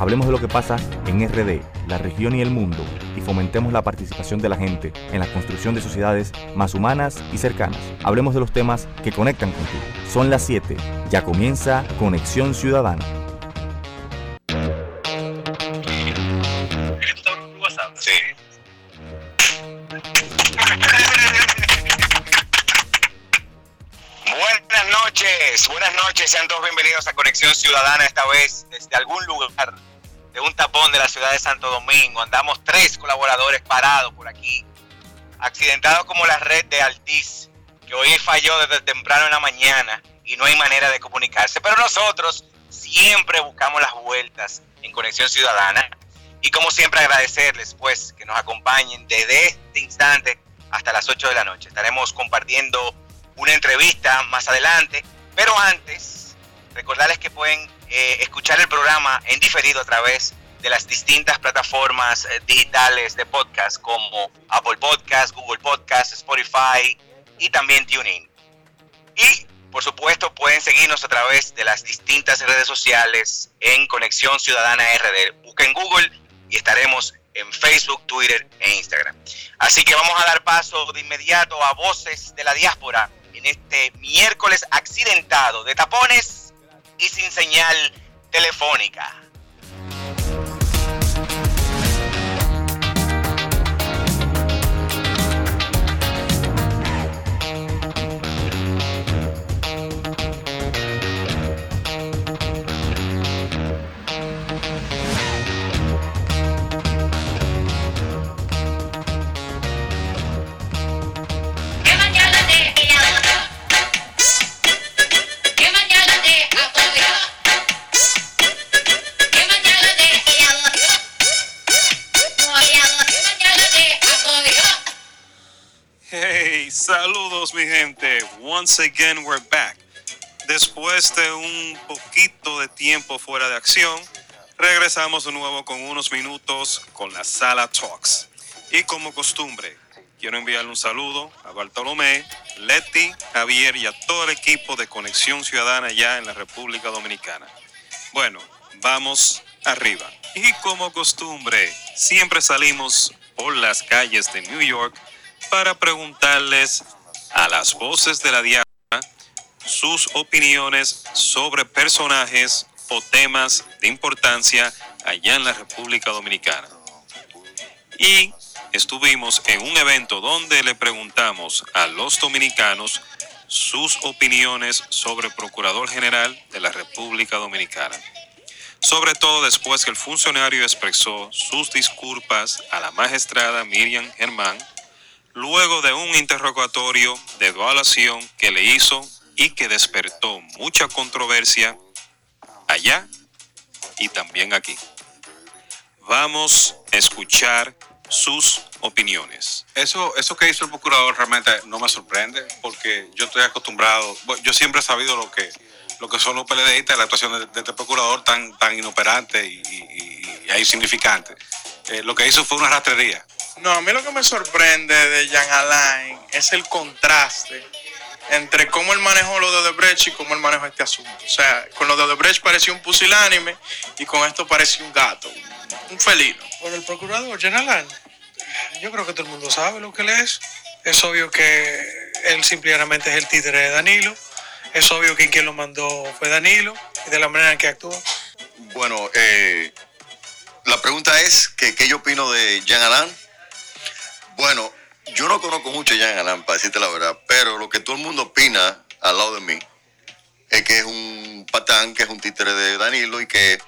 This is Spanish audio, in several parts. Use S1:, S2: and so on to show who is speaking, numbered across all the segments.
S1: Hablemos de lo que pasa en RD, la región y el mundo, y fomentemos la participación de la gente en la construcción de sociedades más humanas y cercanas. Hablemos de los temas que conectan contigo. Son las 7. Ya comienza Conexión Ciudadana.
S2: Buenas noches, buenas noches, sean todos bienvenidos a Conexión Ciudadana, esta vez desde algún lugar de un tapón de la ciudad de Santo Domingo. Andamos tres colaboradores parados por aquí, accidentados como la red de Altiz, que hoy falló desde temprano en la mañana y no hay manera de comunicarse. Pero nosotros siempre buscamos las vueltas en Conexión Ciudadana y como siempre agradecerles pues que nos acompañen desde este instante hasta las 8 de la noche. Estaremos compartiendo una entrevista más adelante, pero antes recordarles que pueden eh, escuchar el programa en diferido a través de las distintas plataformas eh, digitales de podcast como Apple Podcast, Google Podcast, Spotify y también TuneIn. Y por supuesto pueden seguirnos a través de las distintas redes sociales en Conexión Ciudadana RD. Busquen Google y estaremos en Facebook, Twitter e Instagram. Así que vamos a dar paso de inmediato a Voces de la Diáspora en este miércoles accidentado de tapones y sin señal telefónica.
S3: Once again we're back. Después de un poquito de tiempo fuera de acción, regresamos de nuevo con unos minutos con la Sala Talks. Y como costumbre, quiero enviarle un saludo a Bartolomé, Leti, Javier y a todo el equipo de Conexión Ciudadana ya en la República Dominicana. Bueno, vamos arriba. Y como costumbre, siempre salimos por las calles de New York para preguntarles a las voces de la diáspora sus opiniones sobre personajes o temas de importancia allá en la República Dominicana. Y estuvimos en un evento donde le preguntamos a los dominicanos sus opiniones sobre el Procurador General de la República Dominicana. Sobre todo después que el funcionario expresó sus disculpas a la magistrada Miriam Germán luego de un interrogatorio de evaluación que le hizo y que despertó mucha controversia allá y también aquí. Vamos a escuchar sus opiniones.
S4: Eso, eso que hizo el procurador realmente no me sorprende porque yo estoy acostumbrado, yo siempre he sabido lo que, lo que son los PLDistas, la actuación de, este procurador tan, tan inoperante y, insignificante. Eh, lo que hizo fue una rastrería.
S5: No, a mí lo que me sorprende de Jean Alain es el contraste entre cómo él manejó lo de Odebrecht y cómo él manejó este asunto. O sea, con lo de Odebrecht parecía un pusilánime y con esto parece un gato, un felino.
S6: Por el procurador Jean Alain, yo creo que todo el mundo sabe lo que él es. Es obvio que él simplemente es el títere de Danilo. Es obvio que quien lo mandó fue Danilo y de la manera en que actuó.
S7: Bueno, eh, la pregunta es que qué yo opino de Jean Alain bueno, yo no conozco mucho a Jean Alain, para decirte la verdad, pero lo que todo el mundo opina al lado de mí es que es un patán, que es un títere de Danilo y que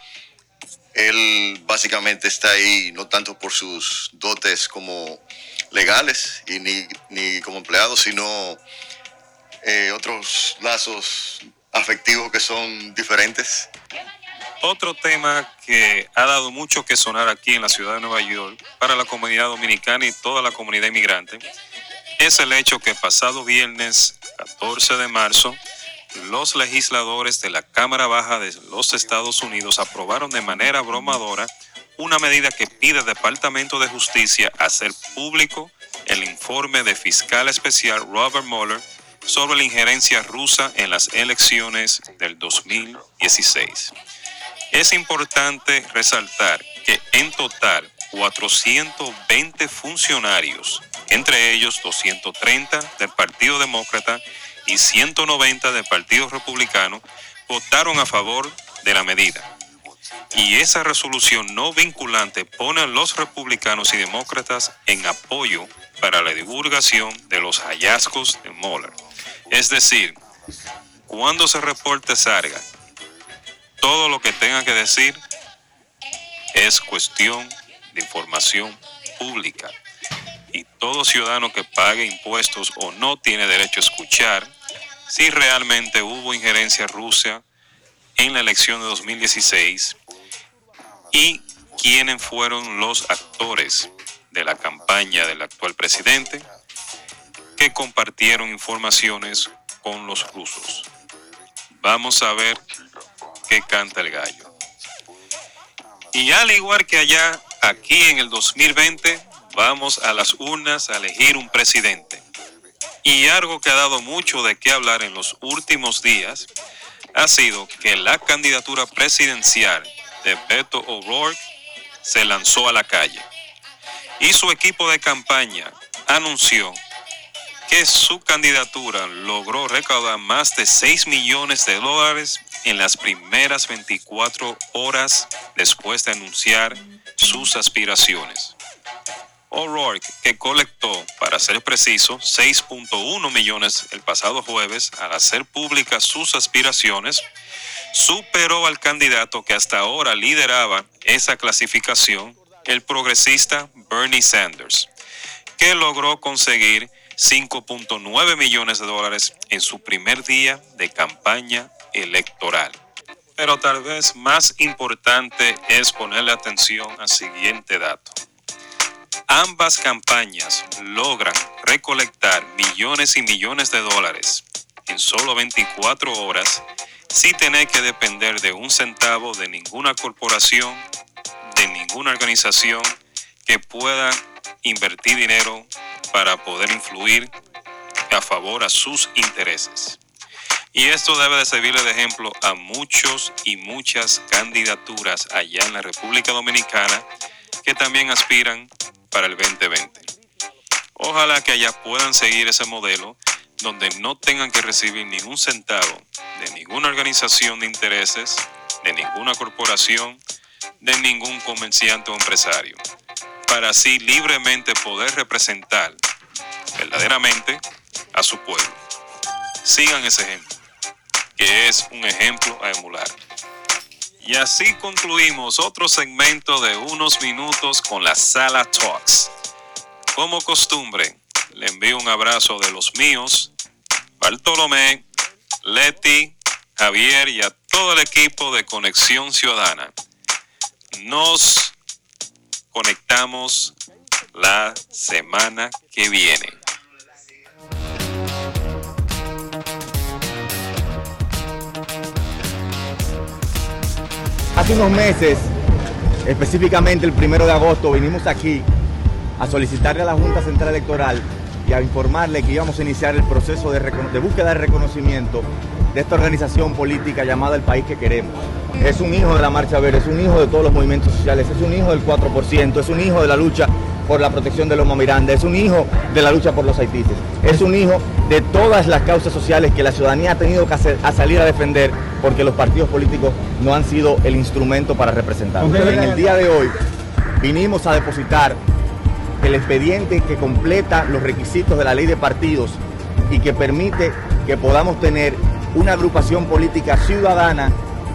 S7: él básicamente está ahí no tanto por sus dotes como legales y ni, como empleado, sino eh, otros lazos afectivos que son diferentes.
S3: Otro tema que ha dado mucho que sonar aquí en la ciudad de Nueva York para la comunidad dominicana y toda la comunidad inmigrante es el hecho que pasado viernes 14 de marzo, los legisladores de la Cámara Baja de los Estados Unidos aprobaron de manera abrumadora una medida que pide al Departamento de Justicia hacer público el informe de fiscal especial Robert Mueller sobre la injerencia rusa en las elecciones del 2016. Es importante resaltar que en total 420 funcionarios, entre ellos 230 del Partido Demócrata y 190 del Partido Republicano, votaron a favor de la medida. Y esa resolución no vinculante pone a los republicanos y demócratas en apoyo para la divulgación de los hallazgos de Mueller. Es decir, cuando se reporte Sarga, todo lo que tenga que decir es cuestión de información pública. Y todo ciudadano que pague impuestos o no tiene derecho a escuchar si realmente hubo injerencia rusa en la elección de 2016 y quiénes fueron los actores de la campaña del actual presidente que compartieron informaciones con los rusos. Vamos a ver qué canta el gallo. Y al igual que allá, aquí en el 2020 vamos a las urnas a elegir un presidente. Y algo que ha dado mucho de qué hablar en los últimos días ha sido que la candidatura presidencial de Beto O'Rourke se lanzó a la calle. Y su equipo de campaña anunció que su candidatura logró recaudar más de 6 millones de dólares en las primeras 24 horas después de anunciar sus aspiraciones. O'Rourke, que colectó, para ser preciso, 6.1 millones el pasado jueves al hacer públicas sus aspiraciones, superó al candidato que hasta ahora lideraba esa clasificación, el progresista Bernie Sanders, que logró conseguir 5.9 millones de dólares en su primer día de campaña electoral. Pero tal vez más importante es ponerle atención al siguiente dato. Ambas campañas logran recolectar millones y millones de dólares en solo 24 horas sin tener que depender de un centavo de ninguna corporación, de ninguna organización que pueda invertir dinero para poder influir a favor a sus intereses. Y esto debe de servirle de ejemplo a muchos y muchas candidaturas allá en la República Dominicana que también aspiran para el 2020. Ojalá que allá puedan seguir ese modelo donde no tengan que recibir ningún centavo de ninguna organización de intereses, de ninguna corporación, de ningún comerciante o empresario para así libremente poder representar verdaderamente a su pueblo. Sigan ese ejemplo, que es un ejemplo a emular. Y así concluimos otro segmento de unos minutos con la Sala Talks. Como costumbre, le envío un abrazo de los míos, Bartolomé, Leti, Javier y a todo el equipo de Conexión Ciudadana. Nos conectamos la semana que viene.
S8: Hace unos meses, específicamente el primero de agosto, vinimos aquí a solicitarle a la Junta Central Electoral y a informarle que íbamos a iniciar el proceso de, de búsqueda de reconocimiento de esta organización política llamada El País que Queremos. Es un hijo de la Marcha Verde, es un hijo de todos los movimientos sociales, es un hijo del 4%, es un hijo de la lucha por la protección de Loma Miranda, es un hijo de la lucha por los haitises, es un hijo de todas las causas sociales que la ciudadanía ha tenido que hacer, a salir a defender porque los partidos políticos no han sido el instrumento para representar. En el día de hoy vinimos a depositar el expediente que completa los requisitos de la ley de partidos y que permite que podamos tener una agrupación política ciudadana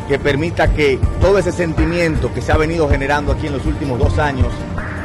S8: que permita que todo ese sentimiento que se ha venido generando aquí en los últimos dos años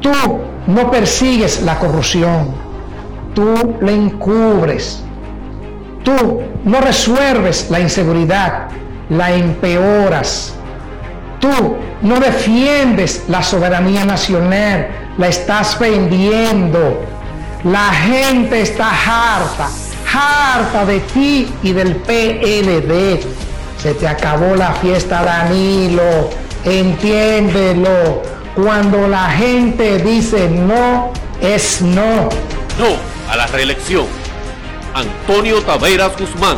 S9: Tú no persigues la corrupción. Tú la encubres. Tú no resuelves la inseguridad, la empeoras. Tú no defiendes la soberanía nacional, la estás vendiendo. La gente está harta, harta de ti y del PLD. Se te acabó la fiesta, Danilo. Entiéndelo. Cuando la gente dice no, es no.
S10: No a la reelección. Antonio Taveras Guzmán.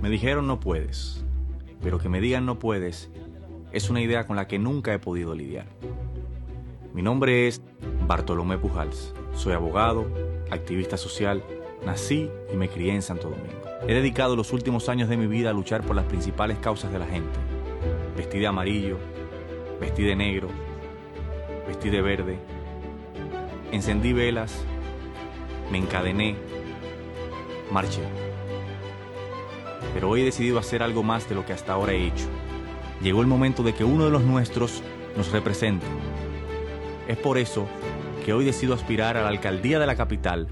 S8: Me dijeron no puedes, pero que me digan no puedes es una idea con la que nunca he podido lidiar. Mi nombre es Bartolomé Pujals. Soy abogado, activista social, nací y me crié en Santo Domingo. He dedicado los últimos años de mi vida a luchar por las principales causas de la gente. Vestí de amarillo, vestí de negro, vestí de verde, encendí velas, me encadené, marché. Pero hoy he decidido hacer algo más de lo que hasta ahora he hecho. Llegó el momento de que uno de los nuestros nos represente. Es por eso que hoy decido aspirar a la alcaldía de la capital,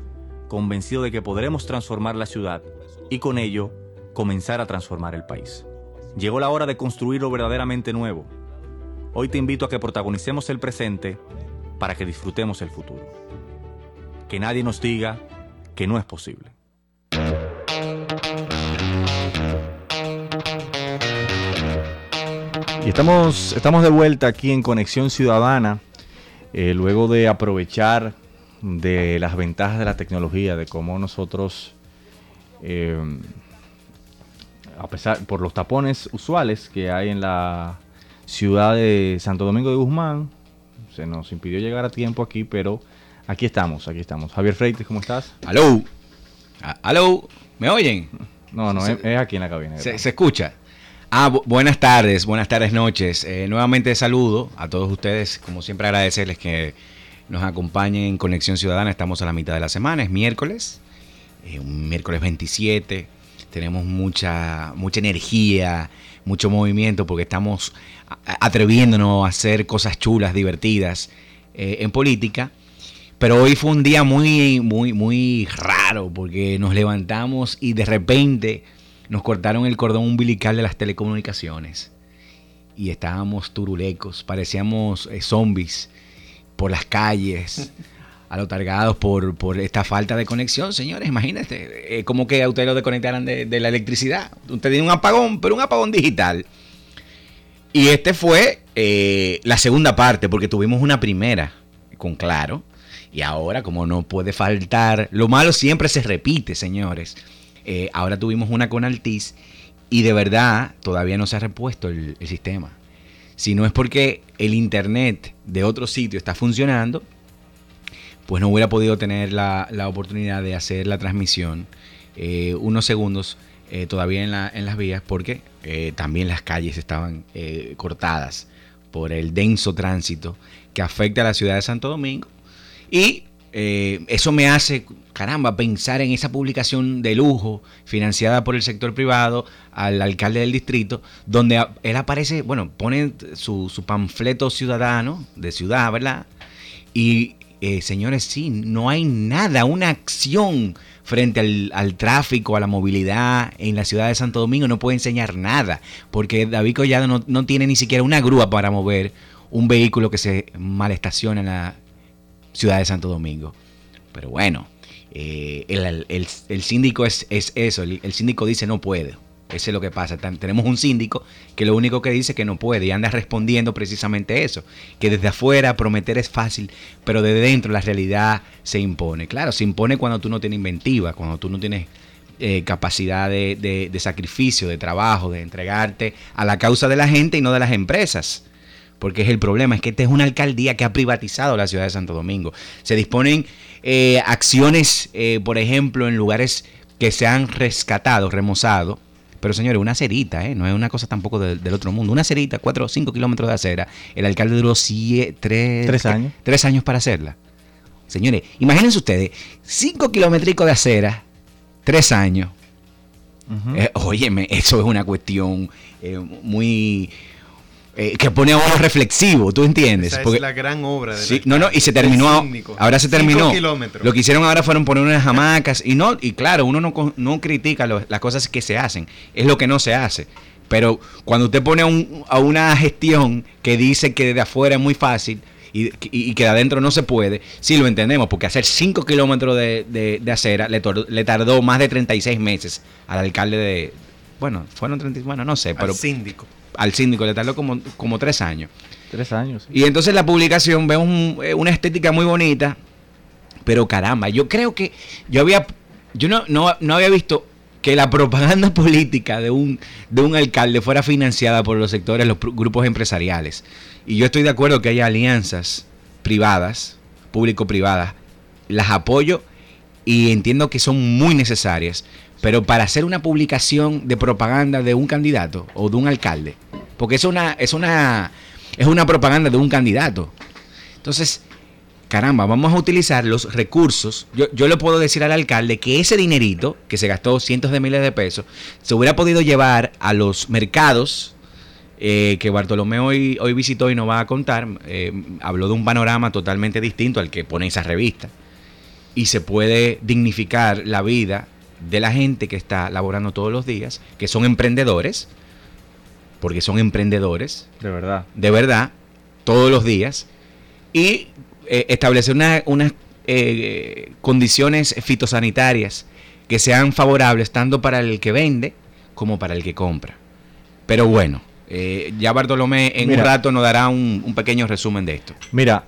S8: convencido de que podremos transformar la ciudad y con ello comenzar a transformar el país. Llegó la hora de construir lo verdaderamente nuevo. Hoy te invito a que protagonicemos el presente para que disfrutemos el futuro. Que nadie nos diga que no es posible. Y estamos, estamos de vuelta aquí en Conexión Ciudadana, eh, luego de aprovechar de las ventajas de la tecnología, de cómo nosotros, eh, a pesar por los tapones usuales que hay en la ciudad de Santo Domingo de Guzmán, se nos impidió llegar a tiempo aquí, pero aquí estamos, aquí estamos. Javier Freites, ¿cómo estás?
S11: Aló, aló, ¿me oyen?
S8: No, no,
S11: Se-
S8: es, es aquí en la cabina.
S11: ¿Se, se escucha? Ah, bu- buenas tardes, buenas tardes, noches. Eh, nuevamente saludo a todos ustedes. Como siempre agradecerles que nos acompañen en Conexión Ciudadana. Estamos a la mitad de la semana, es miércoles, eh, un miércoles 27. Tenemos mucha, mucha energía, mucho movimiento porque estamos atreviéndonos a hacer cosas chulas, divertidas eh, en política. Pero hoy fue un día muy, muy, muy raro porque nos levantamos y de repente nos cortaron el cordón umbilical de las telecomunicaciones. Y estábamos turulecos, parecíamos eh, zombies por las calles, alotargados por, por esta falta de conexión, señores. Imagínate, eh, como que a ustedes lo desconectaran de, la electricidad. Usted tiene un apagón, pero un apagón digital. Y este fue eh, la segunda parte, porque tuvimos una primera con Claro. Y ahora, como no puede faltar, lo malo siempre se repite, señores. Eh, ahora tuvimos una con Altiz y de verdad todavía no se ha repuesto el sistema. Si no es porque el internet de otro sitio está funcionando, pues no hubiera podido tener la, la oportunidad de hacer la transmisión eh, unos segundos eh, todavía en, la- en las vías porque eh, también las calles estaban cortadas por el denso tránsito que afecta a la ciudad de Santo Domingo. Y eso me hace, caramba, pensar en esa publicación de lujo financiada por el sector privado al alcalde del distrito, donde él aparece, bueno, pone su, su panfleto ciudadano de ciudad, ¿verdad? Y eh, señores, sí, no hay nada, una acción frente al, al tráfico, a la movilidad en la ciudad de Santo Domingo, no puede enseñar nada, porque David Collado no, no tiene ni siquiera una grúa para mover un vehículo que se malestaciona en la ciudad de Santo Domingo. Pero bueno, eh, el, el- el síndico es, es eso, el, síndico dice no puedo, Eso es lo que pasa. Tenemos un síndico que lo único que dice es que no puede y anda respondiendo precisamente eso. Que desde afuera prometer es fácil, pero de dentro la realidad se impone. Claro, se impone cuando tú no tienes inventiva, cuando tú no tienes eh, capacidad de, de- de sacrificio, de trabajo, de entregarte a la causa de la gente y no de las empresas. Porque es el problema, es que esta es una alcaldía que ha privatizado la ciudad de Santo Domingo. Se disponen eh, acciones, eh, por ejemplo, en lugares que se han rescatado, remozado. Pero señores, una cerita, ¿eh? no es una cosa tampoco del, del otro mundo. Una cerita, 4 o 5 kilómetros de acera. El alcalde duró sie- tres,
S8: Tres años.
S11: tres años para hacerla. Señores, imagínense ustedes, 5 kilométricos de acera, tres años. Eh, óyeme, eso es una cuestión eh, muy... eh, que pone a uno reflexivo, ¿tú entiendes?
S12: Esa
S11: Porque-
S12: es la gran obra de
S11: Sí, no, no, y se terminó. Ahora se terminó. Lo que hicieron ahora fueron poner unas hamacas. Y no, y claro, uno no, no critica lo- las cosas que se hacen, es lo que no se hace. Pero cuando usted pone a, un- a una gestión que dice que desde afuera es muy fácil y, que de adentro no se puede, sí lo entendemos, porque hacer 5 kilómetros de, de- de acera le, tor- le tardó más de 36 meses al alcalde de. Bueno, fueron 30, bueno, no sé, pero.
S12: Al síndico.
S11: Al síndico le tardó como, como tres años.
S8: Tres años.
S11: Y entonces la publicación ve un- eh, una estética muy bonita, pero caramba, yo creo que yo había, yo no, no, no había visto que la propaganda política de un, de un alcalde fuera financiada por los sectores, los grupos empresariales. Y yo estoy de acuerdo que haya alianzas privadas, público-privadas, las apoyo y entiendo que son muy necesarias, pero para hacer una publicación de propaganda de un candidato o de un alcalde, porque es una, es una, es una propaganda de un candidato. Entonces, caramba, vamos a utilizar los recursos. Yo, yo le puedo decir al alcalde que ese dinerito, que se gastó cientos de miles de pesos, se hubiera podido llevar a los mercados eh, que Bartolomé hoy, hoy visitó y nos va a contar. Eh, habló de un panorama totalmente distinto al que pone esa revista. Y se puede dignificar la vida de la gente que está laborando todos los días, que son emprendedores, porque son emprendedores,
S8: De verdad.
S11: de verdad, todos los días, y eh, establecer una- unas eh, condiciones fitosanitarias que sean favorables tanto para el que vende como para el que compra. Pero bueno, eh, ya Bartolomé en
S8: Mira.
S11: un rato nos dará un, un pequeño resumen de esto.
S8: Mira,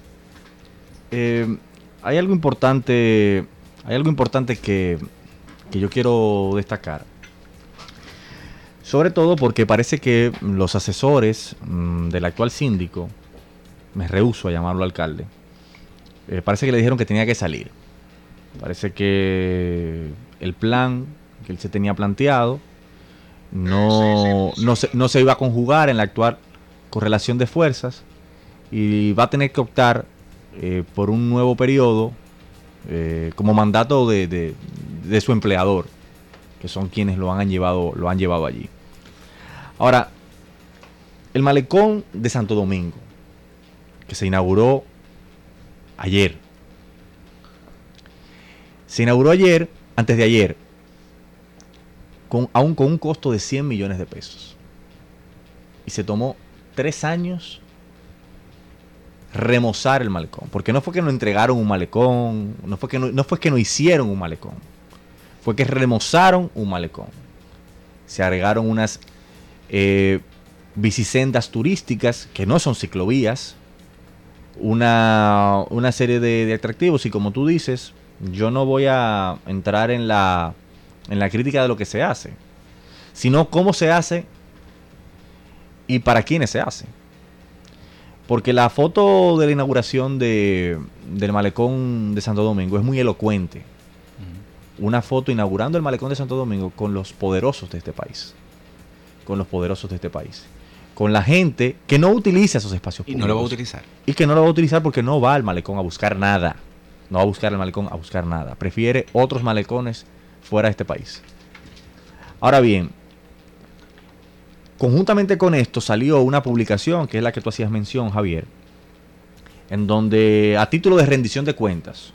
S8: hay algo importante, hay algo importante que, que yo quiero destacar. Sobre todo porque parece que los asesores mm, del actual síndico, me rehuso a llamarlo alcalde, eh, parece que le dijeron que tenía que salir. Parece que el plan que él se tenía planteado no, no, se, no se iba a conjugar en la actual correlación de fuerzas y va a tener que optar eh, por un nuevo periodo eh, como mandato de, de- de su empleador, que son quienes lo han llevado, lo han llevado allí. Ahora, el malecón de Santo Domingo, que se inauguró ayer, se inauguró ayer, antes de ayer, con, aún con un costo de 100 millones de pesos. Y se tomó tres años remozar el malecón. Porque no fue que no entregaron un malecón, no fue que no, no fue que no hicieron un malecón. Fue que remozaron un malecón. Se agregaron unas eh, bicisendas turísticas que no son ciclovías. Una, una serie de, atractivos y como tú dices, yo no voy a entrar en la, en la crítica de lo que se hace, sino cómo se hace y para quiénes se hace. Porque la foto de la inauguración de, del malecón de Santo Domingo es muy elocuente. Una foto inaugurando el malecón de Santo Domingo con los poderosos de este país. Con los poderosos de este país. Con la gente que no utiliza esos espacios
S11: Y no lo va a utilizar.
S8: Y que no lo va a utilizar porque no va al malecón a buscar nada. No va a buscar el malecón a buscar nada. Prefiere otros malecones fuera de este país. Ahora bien, conjuntamente con esto salió una publicación, que es la que tú hacías mención, Javier, en donde a título de rendición de cuentas,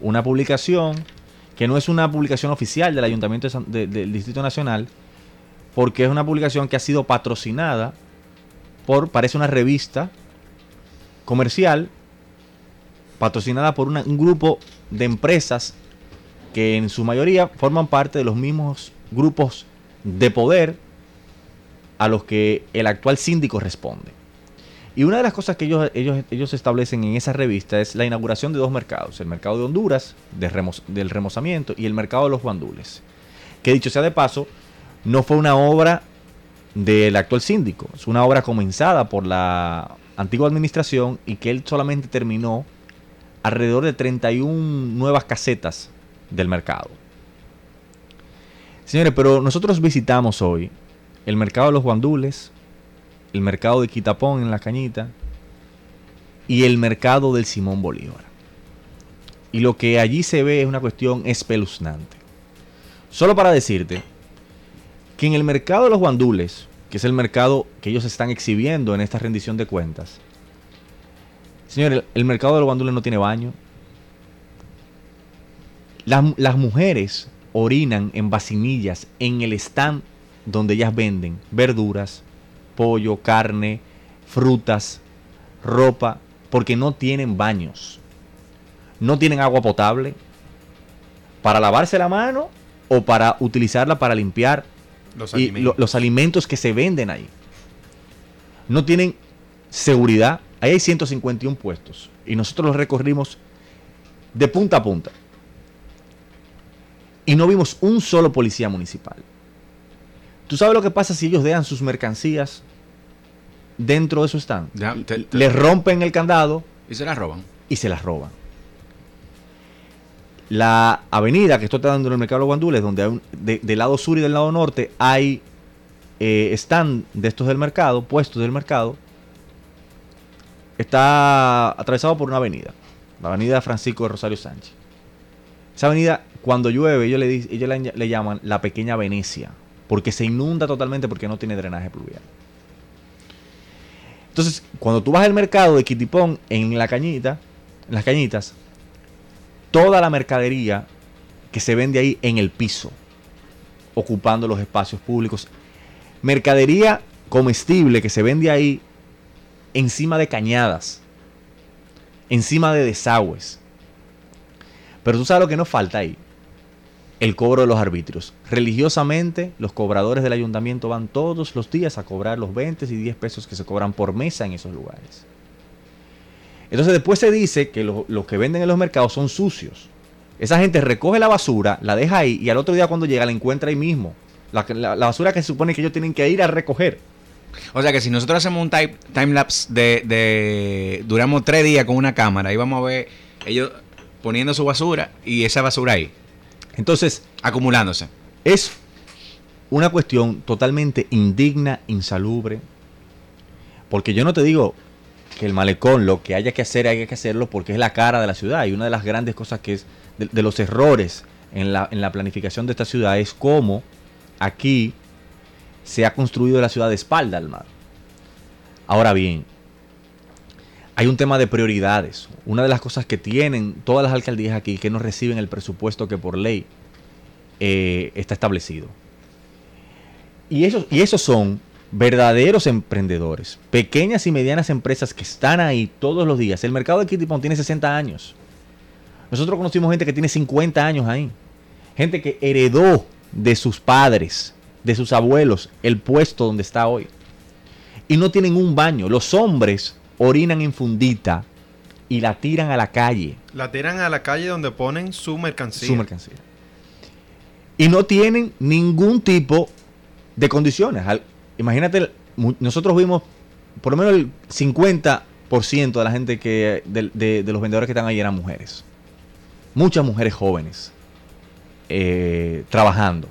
S8: una publicación que no es una publicación oficial del Ayuntamiento del Distrito Nacional, porque es una publicación que ha sido patrocinada por, parece una revista comercial, patrocinada por un grupo de empresas que en su mayoría forman parte de los mismos grupos de poder a los que el actual síndico responde. Y una de las cosas que ellos, ellos, ellos establecen en esa revista es la inauguración de dos mercados, el mercado de Honduras del remozamiento y el mercado de los guandules. Que dicho sea de paso, no fue una obra del actual síndico, es una obra comenzada por la antigua administración y que él solamente terminó alrededor de 31 nuevas casetas del mercado. Señores, pero nosotros visitamos hoy el mercado de los guandules, el mercado de Quitapón en La Cañita y el mercado del Simón Bolívar. Y lo que allí se ve es una cuestión espeluznante. Solo para decirte que en el mercado de los guandules, que es el mercado que ellos están exhibiendo en esta rendición de cuentas, señores, el, mercado de los guandules no tiene baño. Las, las mujeres orinan en vacinillas en el stand donde ellas venden verduras, pollo, carne, frutas, ropa, porque no tienen baños. No tienen agua potable para lavarse la mano o para utilizarla para limpiar
S11: Los
S8: y
S11: alimentos.
S8: lo- los alimentos que se venden ahí. No tienen seguridad. Ahí hay 151 puestos y nosotros los recorrimos de punta a punta. Y no vimos un solo policía municipal. ¿Tú sabes lo que pasa si ellos dejan sus mercancías dentro de su stand?
S11: Ya, te- te-
S8: Les rompen el candado
S11: Y se la roban.
S8: y se las roban. La avenida que esto está dando en el mercado de guandules, donde hay un- de- del lado sur y del lado norte hay eh, stand de estos del mercado, puestos del mercado, está atravesado por una avenida, la avenida Francisco de Rosario Sánchez. Esa avenida, cuando llueve, ellos le, ellos le, le llaman la pequeña Venecia, porque se inunda totalmente porque no tiene drenaje pluvial. Entonces, cuando tú vas al mercado de Quitipón en la cañita, en las cañitas, toda la mercadería que se vende ahí en el piso, ocupando los espacios públicos, mercadería comestible que se vende ahí encima de cañadas, encima de desagües. Pero tú sabes lo que nos falta ahí, el cobro de los arbitrios. Religiosamente, los cobradores del ayuntamiento van todos los días a cobrar los 20 y 10 pesos que se cobran por mesa en esos lugares. Entonces después se dice que lo- los que venden en los mercados son sucios. Esa gente recoge la basura, la deja ahí y al otro día cuando llega la encuentra ahí mismo. La, la- basura que se supone que ellos tienen que ir a recoger.
S11: O sea que si nosotros hacemos un time lapse de, de- Duramos tres días con una cámara y vamos a ver ellos poniendo su basura y esa basura ahí.
S8: Entonces,
S11: acumulándose.
S8: Es una cuestión totalmente indigna, insalubre. Porque yo no te digo que el malecón, lo que haya que hacer, haya que hacerlo porque es la cara de la ciudad. Y una de las grandes cosas que es de, de los errores en la, en la planificación de esta ciudad es cómo aquí se ha construido la ciudad de espalda al mar. Ahora bien, hay un tema de prioridades. Una de las cosas que tienen todas las alcaldías aquí que no reciben el presupuesto que por ley eh, está establecido. Y esos, y esos son verdaderos emprendedores, pequeñas y medianas empresas que están ahí todos los días. El mercado de Kitipón tiene 60 años. Nosotros conocimos gente que tiene 50 años ahí. Gente que heredó de sus padres, de sus abuelos, el puesto donde está hoy. Y no tienen un baño. Los hombres orinan en fundita y la tiran a la calle.
S12: La tiran a la calle donde ponen su mercancía.
S8: Su mercancía. Y no tienen ningún tipo de condiciones. Al- imagínate, nosotros vimos por lo menos el 50% de la gente que de, de- de los vendedores que están ahí eran mujeres. Muchas mujeres jóvenes eh, trabajando.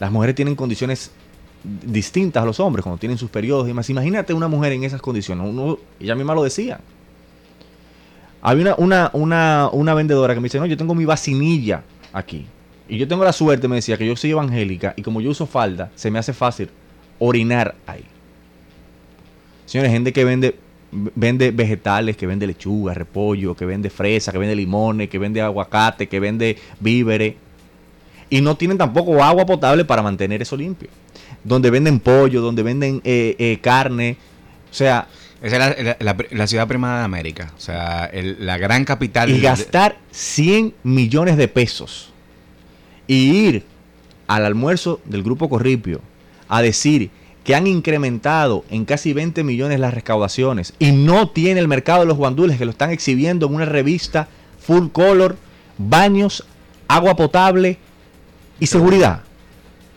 S8: Las mujeres tienen condiciones distintas a los hombres cuando tienen sus periodos y demás. Imagínate una mujer en esas condiciones. Uno, ella misma lo decía. Había una, una, una, una vendedora que me dice, no, yo tengo mi vacinilla aquí. Y yo tengo la suerte, me decía, que yo soy evangélica y como yo uso falda, se me hace fácil orinar ahí. Señores, gente que vende, vende vegetales, que vende lechuga, repollo, que vende fresa, que vende limones, que vende aguacate, que vende víveres. Y no tienen tampoco agua potable para mantener eso limpio. Donde venden pollo, donde venden eh, eh, carne. O sea,
S11: Esa es la, la- la- la ciudad primada de América. O sea, el- la gran capital.
S8: y
S11: de-
S8: gastar 100 millones de pesos y ir al almuerzo del grupo Corripio a decir que han incrementado en casi 20 millones las recaudaciones y no tiene el mercado de los guandules que lo están exhibiendo en una revista full color, baños, agua potable y seguridad.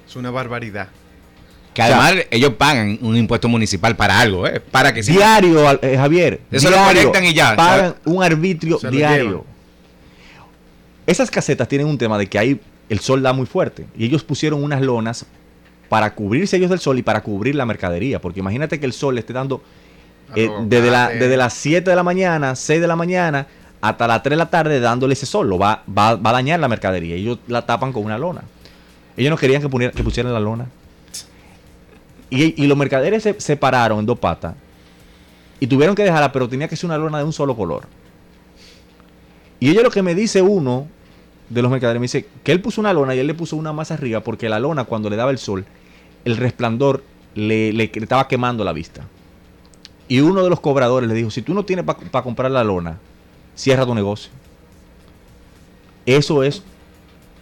S12: Es una barbaridad.
S11: Que además ellos pagan un impuesto municipal para algo, ¿eh? Para que
S8: Diario, eh, Javier.
S11: Eso lo
S8: diario,
S11: colectan y ya,
S8: Pagan
S11: ¿sabes?
S8: un arbitrio diario. Esas casetas tienen un tema de que ahí el sol da muy fuerte. Y ellos pusieron unas lonas para cubrirse ellos del sol y para cubrir la mercadería. Porque imagínate que el sol le esté dando eh, desde, la- desde las 7 de la mañana, 6 de la mañana, hasta las 3 de la tarde dándole ese sol. Lo va, va, va a dañar la mercadería. Ellos la tapan con una lona. Ellos no querían que pusieran la lona. Y, los mercaderes se separaron en dos patas. Y tuvieron que dejarla, pero tenía que ser una lona de un solo color. Y ellos lo que me dice uno de los mercaderes, me dice que él puso una lona y él le puso una más arriba porque la lona cuando le daba el sol, el resplandor le, le- estaba quemando la vista. Y uno de los cobradores le dijo, si tú no tienes para comprar la lona, cierra tu negocio. Eso es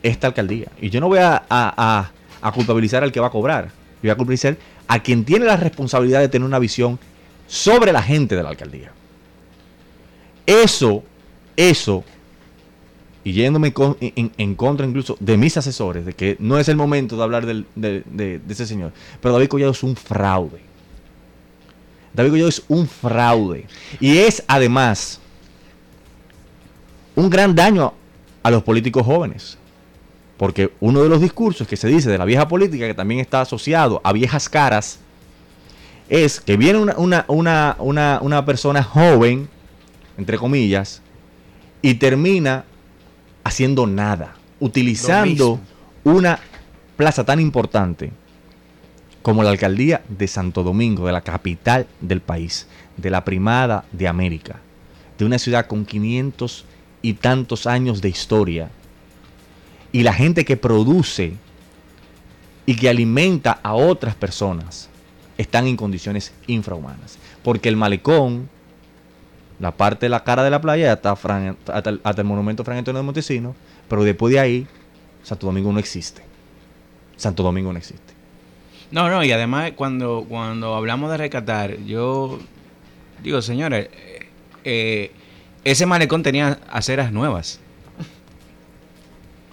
S8: esta alcaldía. Y yo no voy a, a- a- a culpabilizar al que va a cobrar. Yo voy a culpabilizar a quien tiene la responsabilidad de tener una visión sobre la gente de la alcaldía. Eso, eso, y yéndome en, contra incluso de mis asesores, de que no es el momento de hablar de- de ese señor, pero David Collado es un fraude. David Collado es un fraude. Y es además un gran daño a los políticos jóvenes. Porque uno de los discursos que se dice de la vieja política, que también está asociado a viejas caras, es que viene una, una, una, una, persona joven, entre comillas, y termina haciendo nada, utilizando una plaza tan importante como la alcaldía de Santo Domingo, de la capital del país, de la primada de América, de una ciudad con 500 y tantos años de historia, y la gente que produce y que alimenta a otras personas están en condiciones infrahumanas. Porque el malecón, la parte de la cara de la playa, hasta, Fran- hasta, el, monumento Fran Antonio de Montesino, pero después de ahí, Santo Domingo no existe. Santo Domingo no existe.
S11: No, no, y además cuando, cuando hablamos de rescatar, yo digo, señores, eh, eh, ese malecón tenía aceras nuevas.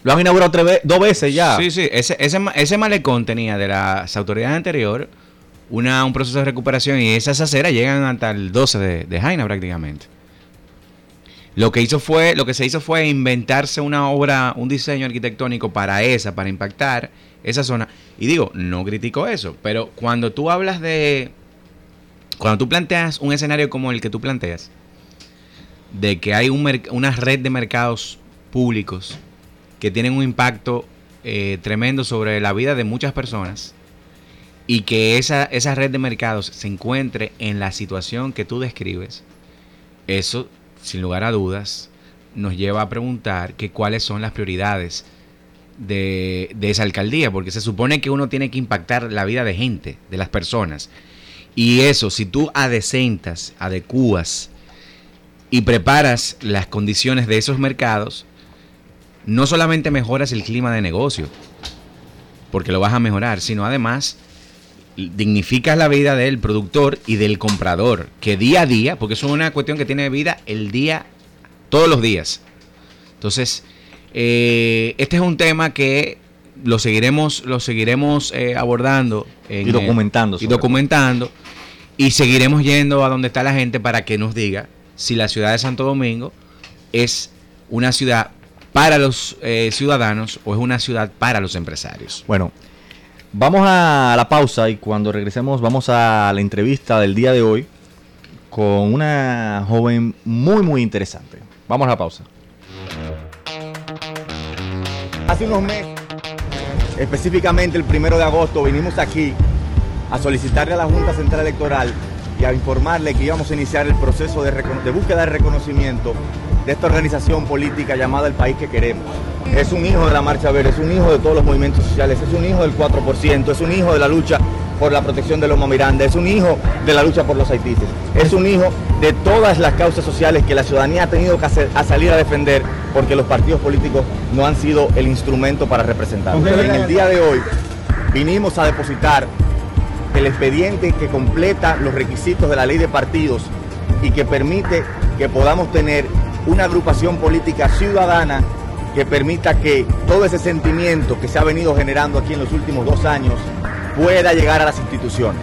S8: Lo han inaugurado dos veces ya.
S11: Sí, sí, ese, ese, ese malecón tenía de las autoridades anteriores una, un proceso de recuperación y esas aceras llegan hasta el 12 de, de Jaina prácticamente. Lo que hizo fue, lo que se hizo fue inventarse una obra, un diseño arquitectónico para esa, para impactar esa zona. Y digo, no critico eso, pero cuando tú hablas de, cuando tú planteas un escenario como el que tú planteas, de que hay un una red de mercados públicos que tienen un impacto eh, tremendo sobre la vida de muchas personas y que esa, esa red de mercados se encuentre en la situación que tú describes, eso, sin lugar a dudas, nos lleva a preguntar que cuáles son las prioridades de, de esa alcaldía, porque se supone que uno tiene que impactar la vida de gente, de las personas. Y eso, si tú adecentas, adecuas y preparas las condiciones de esos mercados, no solamente mejoras el clima de negocio, porque lo vas a mejorar, sino además dignificas la vida del productor y del comprador, que día a día, porque eso es una cuestión que tiene vida el día, todos los días. Entonces, eh, este es un tema que lo seguiremos, lo seguiremos eh, abordando en,
S8: Y documentando
S11: eh, y
S8: sobre
S11: documentando y seguiremos yendo a donde está la gente para que nos diga si la ciudad de Santo Domingo es una ciudad para los eh, ciudadanos o es una ciudad para los empresarios.
S8: Bueno, vamos a la pausa y cuando regresemos vamos a la entrevista del día de hoy con una joven muy muy interesante. Vamos a la pausa.
S13: Hace unos meses, específicamente el primero de agosto, vinimos aquí a solicitarle a la Junta Central Electoral y a informarle que íbamos a iniciar el proceso de, búsqueda de reconocimiento de esta organización política llamada El País que Queremos. Es un hijo de la Marcha Verde, es un hijo de todos los movimientos sociales, es un hijo del 4%, es un hijo de la lucha por la protección de Loma Miranda, es un hijo de la lucha por los haitíes, es un hijo de todas las causas sociales que la ciudadanía ha tenido que hacer- a salir a defender porque los partidos políticos no han sido el instrumento para representar. En el día de hoy vinimos a depositar el expediente que completa los requisitos de la ley de partidos y que permite que podamos tener una agrupación política ciudadana que permita que todo ese sentimiento que se ha venido generando aquí en los últimos dos años pueda llegar a las instituciones.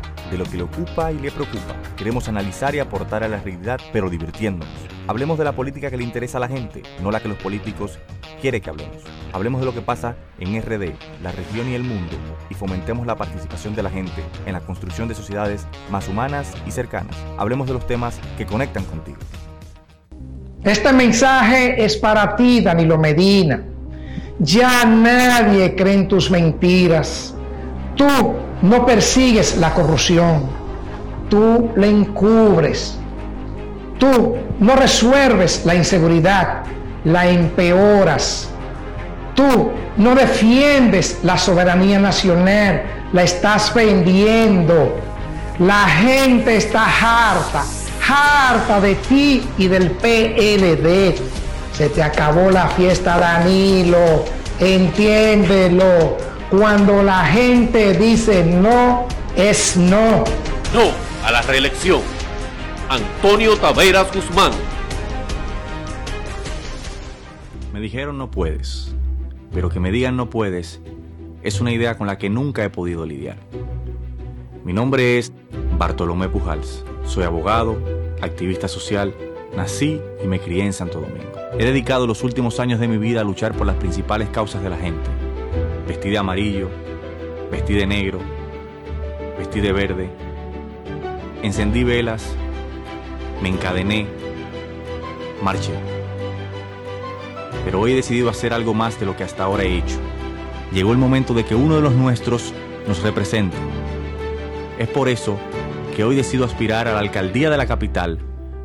S1: de lo que le ocupa y le preocupa. Queremos analizar y aportar a la realidad, pero divirtiéndonos. Hablemos de la política que le interesa a la gente, no la que los políticos quieren que hablemos. Hablemos de lo que pasa en RD, la región y el mundo, y fomentemos la participación de la gente en la construcción de sociedades más humanas y cercanas. Hablemos de los temas que conectan contigo.
S9: Este mensaje es para ti, Danilo Medina. Ya nadie cree en tus mentiras. Tú no persigues la corrupción. Tú la encubres. Tú no resuelves la inseguridad, la empeoras. Tú no defiendes la soberanía nacional, la estás vendiendo. La gente está harta, harta de ti y del PLD. Se te acabó la fiesta, Danilo. Entiéndelo. Cuando la gente dice no, es no.
S10: No a la reelección. Antonio Taveras Guzmán.
S1: Me dijeron no puedes, pero que me digan no puedes es una idea con la que nunca he podido lidiar. Mi nombre es Bartolomé Pujals. Soy abogado, activista social, nací y me crié en Santo Domingo. He dedicado los últimos años de mi vida a luchar por las principales causas de la gente. Vestí de amarillo, vestí de negro, vestí de verde. Encendí velas, me encadené, marché. Pero hoy he decidido hacer algo más de lo que hasta ahora he hecho. Llegó el momento de que uno de los nuestros nos represente. Es por eso que hoy decido aspirar a la alcaldía de la capital,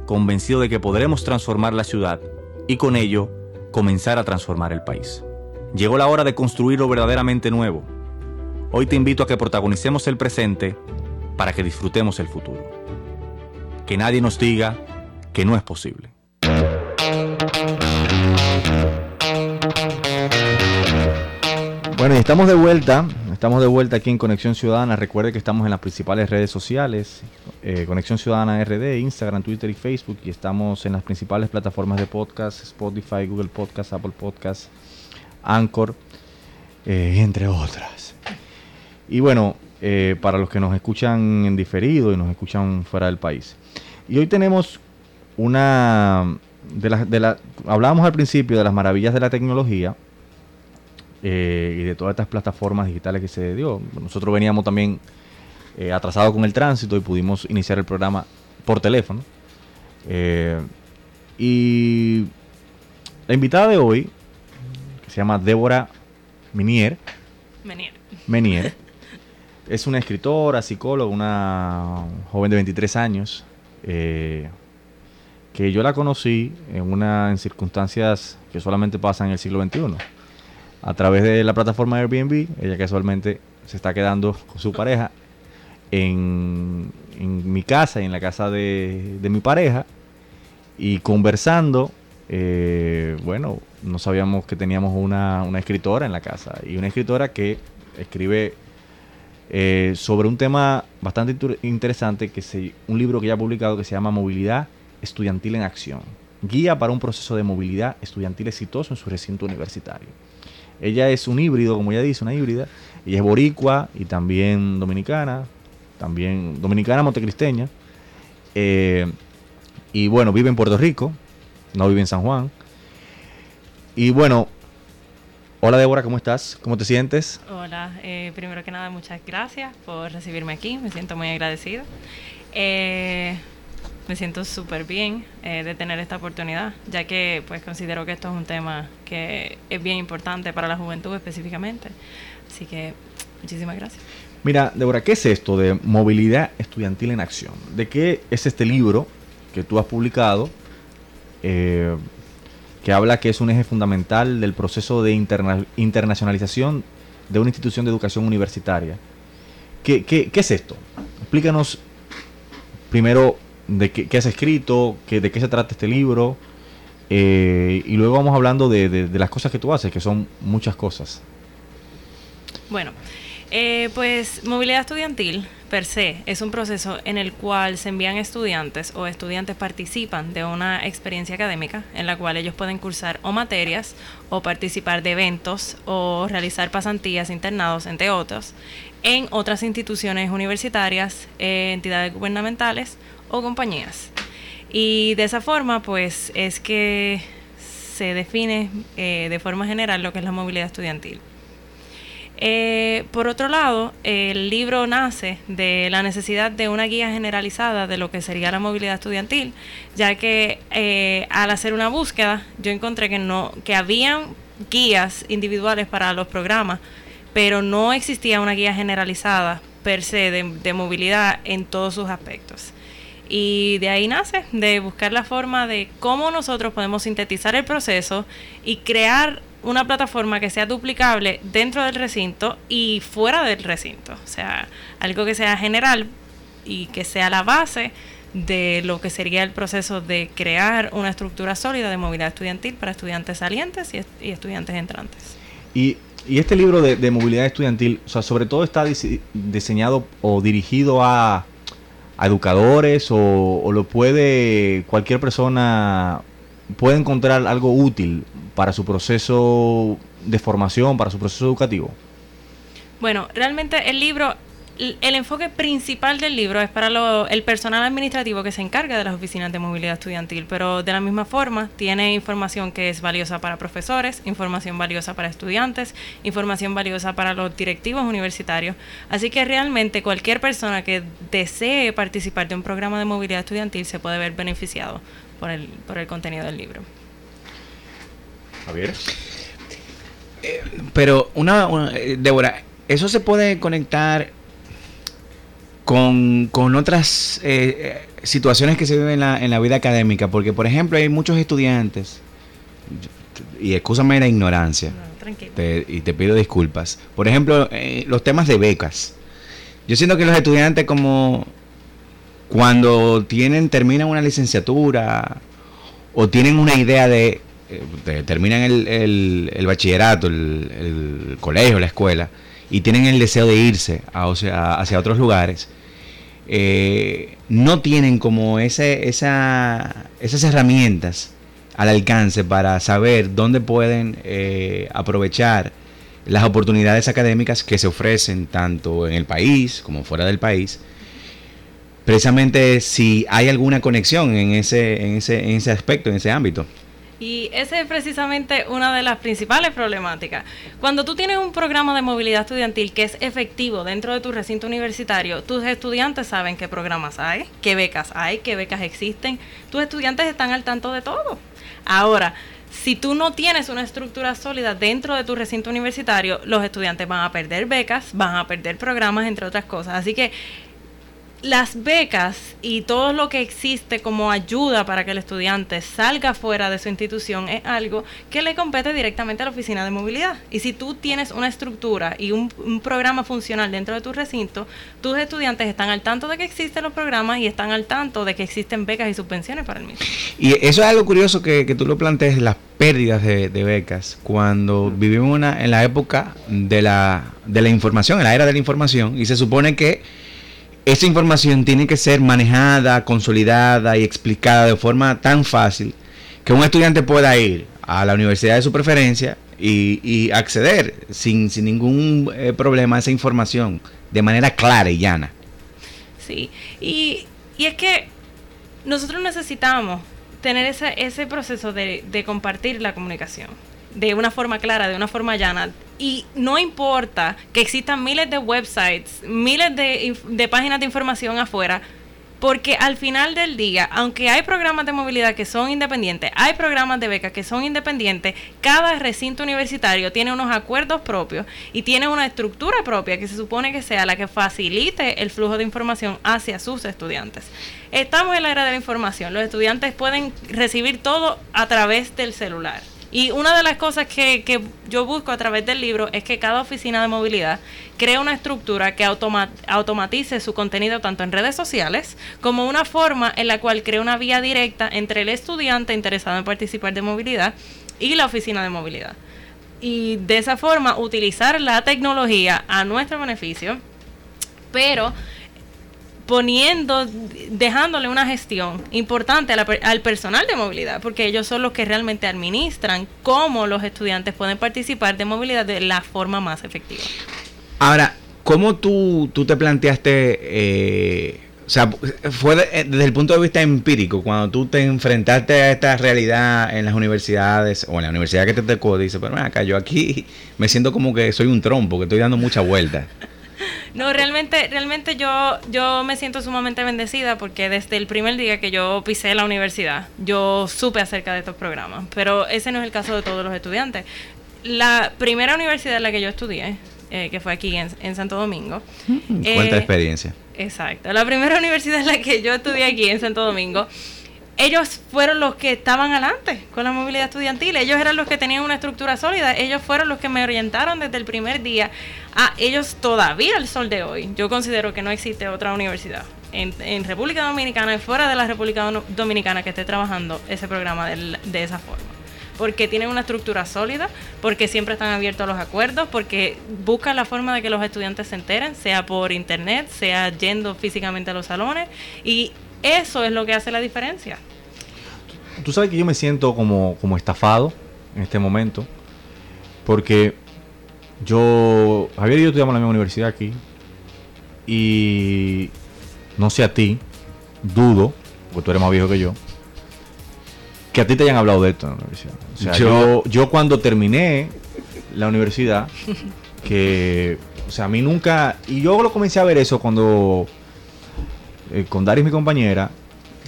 S1: convencido de que podremos transformar la ciudad y con ello comenzar a transformar el país. Llegó la hora de construir lo verdaderamente nuevo. Hoy te invito a que protagonicemos el presente para que disfrutemos el futuro. Que nadie nos diga que no es posible.
S8: Bueno, y estamos de vuelta. Estamos de vuelta aquí en Conexión Ciudadana. Recuerde que estamos en las principales redes sociales: eh, Conexión Ciudadana RD, Instagram, Twitter y Facebook. Y estamos en las principales plataformas de podcast: Spotify, Google Podcast, Apple Podcast, Anchor, eh, entre otras. Y bueno, eh, para los que nos escuchan en diferido y nos escuchan fuera del país. Y hoy tenemos una. De la, de la, hablábamos al principio de las maravillas de la tecnología eh, y de todas estas plataformas digitales que se dio. Nosotros veníamos también eh, atrasados con el tránsito y pudimos iniciar el programa por teléfono. Y la invitada de hoy, que se llama Débora Menier,
S14: Menier.
S8: Menier es una escritora, psicóloga, una joven de 23 años, eh, que yo la conocí en, una, en circunstancias que solamente pasan en el siglo XXI a través de la plataforma Airbnb. Ella casualmente se está quedando con su pareja en, en mi casa y en la casa de, de mi pareja. Y conversando, eh, bueno, no sabíamos que teníamos una, escritora en la casa. Y una escritora que escribe eh, sobre un tema bastante interesante, que se, un libro que ya ha publicado que se llama Movilidad Estudiantil en Acción. Guía para un proceso de movilidad estudiantil exitoso en su recinto universitario. Ella es un híbrido, como ella dice, una híbrida. Ella es boricua y también dominicana, también dominicana montecristeña. Eh, y bueno, vive en Puerto Rico, no vive en San Juan. Y bueno, hola Débora, ¿cómo estás? ¿Cómo te sientes?
S14: Hola, eh, primero que nada, muchas gracias por recibirme aquí, me siento muy agradecida. Eh, me siento súper bien eh, de tener esta oportunidad, ya que pues considero que esto es un tema que es bien importante para la juventud específicamente. Así que muchísimas gracias.
S8: Mira, Débora, ¿qué es esto de movilidad estudiantil en acción? ¿De qué es este libro que tú has publicado, eh, que habla que es un eje fundamental del proceso de interna- internacionalización de una institución de educación universitaria. ¿Qué, qué- qué es esto? Explícanos primero de qué, qué has escrito, qué- de qué se trata este libro, eh, y luego vamos hablando de, de- de las cosas que tú haces, que son muchas cosas.
S14: Bueno, eh, pues movilidad estudiantil per se es un proceso en el cual se envían estudiantes o estudiantes participan de una experiencia académica en la cual ellos pueden cursar o materias o participar de eventos o realizar pasantías, internados, entre otros, en otras instituciones universitarias, eh, entidades gubernamentales o compañías. Y de esa forma, pues es que se define eh, de forma general lo que es la movilidad estudiantil. Eh, por otro lado, el libro nace de la necesidad de una guía generalizada de lo que sería la movilidad estudiantil, ya que eh, al hacer una búsqueda yo encontré que no que habían guías individuales para los programas, pero no existía una guía generalizada per se de, de movilidad en todos sus aspectos. Y de ahí nace, de buscar la forma de cómo nosotros podemos sintetizar el proceso y crear una plataforma que sea duplicable dentro del recinto y fuera del recinto. O sea, algo que sea general y que sea la base de lo que sería el proceso de crear una estructura sólida de movilidad estudiantil para estudiantes salientes y, est- y estudiantes entrantes.
S8: Y, y este libro de, movilidad estudiantil, o sea, sobre todo está dise- diseñado o dirigido a, a educadores o, o lo puede cualquier persona puede encontrar algo útil para su proceso de formación, para su proceso educativo.
S14: Bueno, realmente el libro, el enfoque principal del libro es para lo- el personal administrativo que se encarga de las oficinas de movilidad estudiantil, pero de la misma forma tiene información que es valiosa para profesores, información valiosa para estudiantes, información valiosa para los directivos universitarios. Así que realmente cualquier persona que desee participar de un programa de movilidad estudiantil se puede ver beneficiado por el, por el contenido del libro.
S8: Javier.
S11: Pero una, una- eh, Débora, eso se puede conectar con, con otras eh, eh, situaciones que se viven en la, en la vida académica, porque por ejemplo hay muchos estudiantes, y excúsame la ignorancia,
S14: tranquilo.
S11: te- y te pido disculpas, por ejemplo, eh, los temas de becas. Yo siento que los estudiantes como cuando tienen, terminan una licenciatura o tienen una idea de, eh, de- terminan el, el- bachillerato, el, colegio, la escuela, y tienen el deseo de irse a- o sea, hacia otros lugares, eh, no tienen como ese, esa, esas herramientas al alcance para saber dónde pueden eh, aprovechar las oportunidades académicas que se ofrecen tanto en el país como fuera del país precisamente si hay alguna conexión en ese, en ese, en ese aspecto, en ese ámbito.
S14: Y esa es precisamente una de las principales problemáticas. Cuando tú tienes un programa de movilidad estudiantil que es efectivo dentro de tu recinto universitario, tus estudiantes saben qué programas hay, qué becas hay, qué becas existen. Tus estudiantes están al tanto de todo. Ahora, si tú no tienes una estructura sólida dentro de tu recinto universitario, los estudiantes van a perder becas, van a perder programas, entre otras cosas. Así que las becas y todo lo que existe como ayuda para que el estudiante salga fuera de su institución es algo que le compete directamente a la oficina de movilidad. Y si tú tienes una estructura y un, un programa funcional dentro de tu recinto, tus estudiantes están al tanto de que existen los programas y están al tanto de que existen becas y subvenciones para el mismo.
S11: Y eso es algo curioso que, que tú lo plantees, las pérdidas de, de becas, cuando vivimos una, en la época de la, de la información, en la era de la información, y se supone que esa información tiene que ser manejada, consolidada y explicada de forma tan fácil que un estudiante pueda ir a la universidad de su preferencia y, y acceder sin, sin ningún eh, problema a esa información de manera clara y llana.
S14: Sí, y, y es que nosotros necesitamos tener ese, ese proceso de, de compartir la comunicación de una forma clara, de una forma llana. Y no importa que existan miles de websites, miles de, de páginas de información afuera, Porque al final del día, aunque hay programas de movilidad que son independientes, hay programas de becas que son independientes, cada recinto universitario tiene unos acuerdos propios y tiene una estructura propia que se supone que sea la que facilite el flujo de información hacia sus estudiantes. Estamos en la era de la información, los estudiantes pueden recibir todo a través del celular. Y una de las cosas que, que, yo busco a través del libro es que cada oficina de movilidad cree una estructura que automa automatice su contenido tanto en redes sociales como una forma en la cual crea una vía directa entre el estudiante interesado en participar de movilidad y la oficina de movilidad. Y de esa forma utilizar la tecnología a nuestro beneficio, pero poniendo, dejándole una gestión importante al personal de movilidad, porque ellos son los que realmente administran cómo los estudiantes pueden participar de movilidad de la forma más efectiva.
S11: Ahora, ¿cómo tú, tú te planteaste, eh, o sea, fue de, desde el punto de vista empírico, cuando tú te enfrentaste a esta realidad en las universidades o en la universidad que te tocó, dices, pero acá yo aquí me siento como que soy un trompo, que estoy dando mucha vuelta.
S14: No, realmente, realmente yo, yo me siento sumamente bendecida porque desde el primer día que yo pisé la universidad, yo supe acerca de estos programas. Pero ese no es el caso de todos los estudiantes. La primera universidad en la que yo estudié, eh, que fue aquí en, en Santo Domingo.
S11: Eh, Cuenta experiencia.
S14: Exacto. La primera universidad en la que yo estudié aquí en Santo Domingo ellos fueron los que estaban adelante con la movilidad estudiantil, ellos eran los que tenían una estructura sólida, ellos fueron los que me orientaron desde el primer día a ellos todavía al sol de hoy. Yo considero que no existe otra universidad en, República Dominicana y fuera de la República Dominicana que esté trabajando ese programa de esa forma porque tienen una estructura sólida, porque siempre están abiertos a los acuerdos, porque buscan la forma de que los estudiantes se enteren, sea por internet, sea yendo físicamente a los salones, y eso es lo que hace la diferencia.
S8: Tú sabes que yo me siento como, como estafado en este momento, porque yo, Javier y yo estudiamos en la misma universidad aquí, y no sé a ti, dudo, porque tú eres más viejo que yo, que a ti te hayan hablado de esto en la universidad. O sea, yo, yo cuando terminé la universidad, que, o sea, a mí nunca, y yo lo comencé a ver eso cuando eh, con Daris, mi compañera,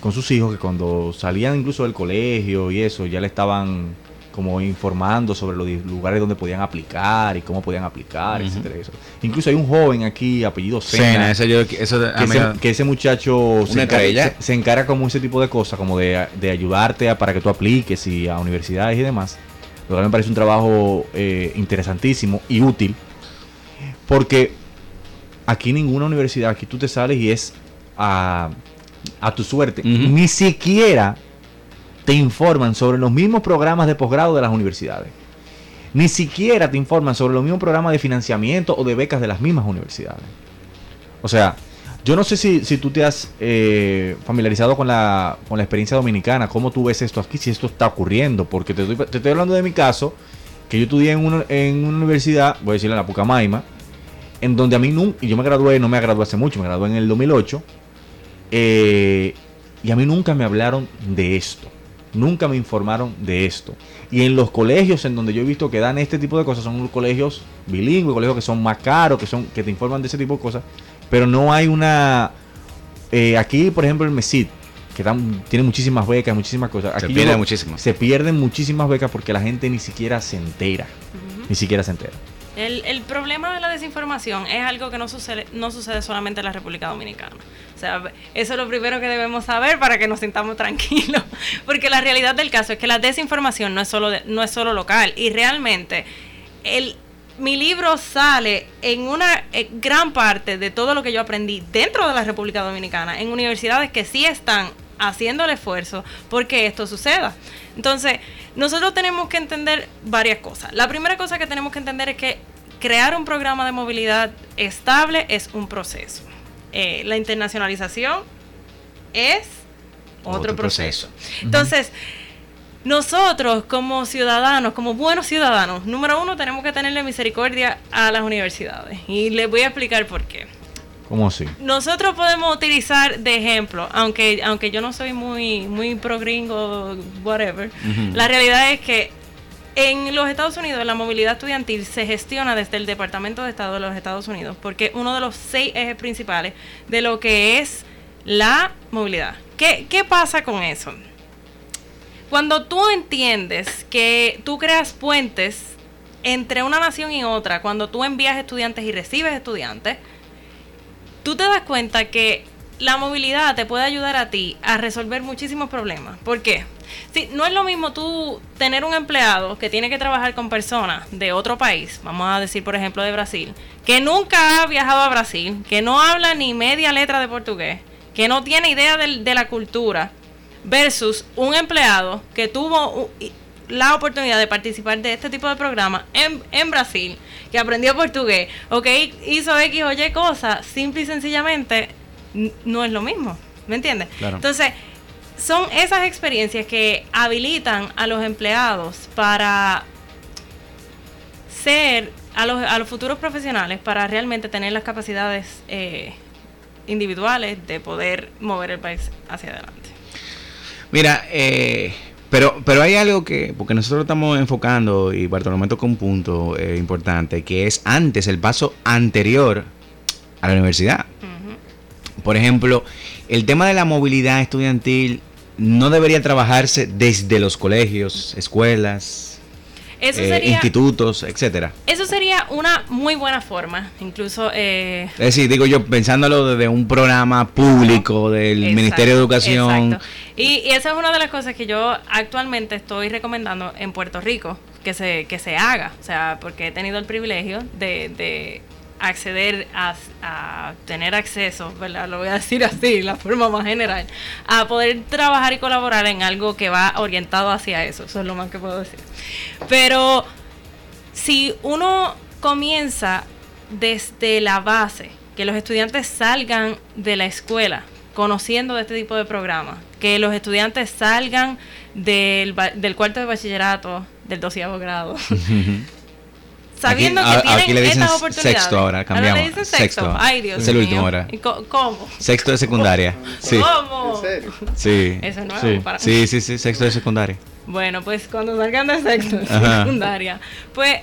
S8: con sus hijos, que cuando salían incluso del colegio y eso, ya le estaban como informando sobre los lugares donde podían aplicar y cómo podían aplicar, etcétera. Eso. Incluso hay un joven aquí, apellido Sena,
S11: ese yo, eso,
S8: que, ese, que, ese, muchacho se encarga, se, se encarga, como ese tipo de cosas, como de, de ayudarte a, para que tú apliques y a universidades y demás. Lo cual me parece un trabajo eh, interesantísimo y útil, porque aquí ninguna universidad, aquí tú te sales y es a, a tu suerte. Uh -huh. Ni siquiera te informan sobre los mismos programas de posgrado de las universidades. Ni siquiera te informan sobre los mismos programas de financiamiento o de becas de las mismas universidades. O sea, yo no sé si, si tú te has eh, familiarizado con la, con la experiencia dominicana, cómo tú ves esto aquí, si esto está ocurriendo, porque te estoy, te estoy hablando de mi caso, que yo estudié en una, en una universidad, voy a decirle en la Pucamaima, en donde a mí nunca, y yo me gradué, no me gradué hace mucho, me gradué en el 2008, eh, y a mí nunca me hablaron de esto. Nunca me informaron de esto. Y en los colegios en donde yo he visto que dan este tipo de cosas son los colegios bilingües, colegios que son más caros, que son que te informan de ese tipo de cosas, pero no hay una eh, aquí, por ejemplo, el MESID, que dan, tiene muchísimas becas, muchísimas cosas. Aquí
S11: se pierden muchísimas.
S8: Se pierden muchísimas becas porque la gente ni siquiera se entera. Uh -huh. Ni siquiera se entera.
S14: El, el, problema de la desinformación es algo que no sucede, no sucede solamente en la República Dominicana. O sea, eso es lo primero que debemos saber para que nos sintamos tranquilos. Porque la realidad del caso es que la desinformación no es solo, de, no es solo local. Y realmente, el, mi libro sale en una en gran parte de todo lo que yo aprendí dentro de la República Dominicana, en universidades que sí están haciendo el esfuerzo porque esto suceda. Entonces, nosotros tenemos que entender varias cosas. La primera cosa que tenemos que entender es que crear un programa de movilidad estable es un proceso. Eh, la internacionalización es otro, otro proceso. proceso. Entonces, nosotros como ciudadanos, como buenos ciudadanos, número uno, tenemos que tenerle misericordia a las universidades. Y les voy a explicar por qué.
S8: ¿Cómo así?
S14: Nosotros podemos utilizar de ejemplo, aunque aunque yo no soy muy muy pro gringo, whatever. Uh -huh. La realidad es que en los Estados Unidos la movilidad estudiantil se gestiona desde el Departamento de Estado de los Estados Unidos, porque uno de los seis ejes principales de lo que es la movilidad. ¿Qué, qué pasa con eso? Cuando tú entiendes que tú creas puentes entre una nación y otra, cuando tú envías estudiantes y recibes estudiantes, tú te das cuenta que la movilidad te puede ayudar a ti a resolver muchísimos problemas. ¿Por qué? No es lo mismo tú tener un empleado que tiene que trabajar con personas de otro país, vamos a decir por ejemplo de Brasil, que nunca ha viajado a Brasil, que no habla ni media letra de portugués, que no tiene idea de, de la cultura, versus un empleado que tuvo la oportunidad de participar de este tipo de programa en, en Brasil, que aprendió portugués, o que hizo X o Y cosas, simple y sencillamente no es lo mismo. ¿Me entiendes?
S15: Claro.
S14: Entonces, son esas experiencias que habilitan a los empleados para ser, a los, a los futuros profesionales, para realmente tener las capacidades eh, individuales de poder mover el país hacia adelante.
S11: Mira, eh, pero, pero hay algo que, porque nosotros estamos enfocando, y Bartolomé toca un punto eh, importante, que es antes, el paso anterior a la universidad. Por ejemplo, el tema de la movilidad estudiantil no debería trabajarse desde los colegios, escuelas,
S14: Eso
S11: eh,
S14: sería,
S11: institutos, etcétera.
S14: eso sería una muy buena forma, incluso eh,
S11: Es decir, digo yo, pensándolo desde un programa público del
S14: Exacto,
S11: Ministerio de Educación,
S14: exacto. Y, y esa es una de las cosas que yo actualmente estoy recomendando en Puerto Rico que se, que se haga. O sea, porque he tenido el privilegio de, de acceder a, tener acceso, ¿verdad? Lo voy a decir así, la forma más general, a poder trabajar y colaborar en algo que va orientado hacia eso. Eso es lo más que puedo decir. Pero si uno comienza desde la base, que los estudiantes salgan de la escuela conociendo de este tipo de programas, que los estudiantes salgan del, del cuarto de bachillerato, del doceavo grado, sabiendo
S11: Aquí-
S14: que
S11: a-
S14: tienen
S11: aquí le dicen
S14: estas oportunidades.
S11: sexto ahora, cambiamos.
S14: le dicen sexto.
S11: Sexto.
S14: Ay, Dios
S11: Es el
S14: mío.
S11: último ahora.
S14: ¿Y co- ¿Cómo?
S11: sexto de secundaria. Sí.
S14: ¿Cómo?
S11: Sí.
S14: Eso es nuevo
S11: sí.
S14: para mí.
S11: sí, sí, sí, sexto de secundaria.
S14: Bueno, pues cuando salgan de sexto, de
S11: Ajá.
S14: secundaria, pues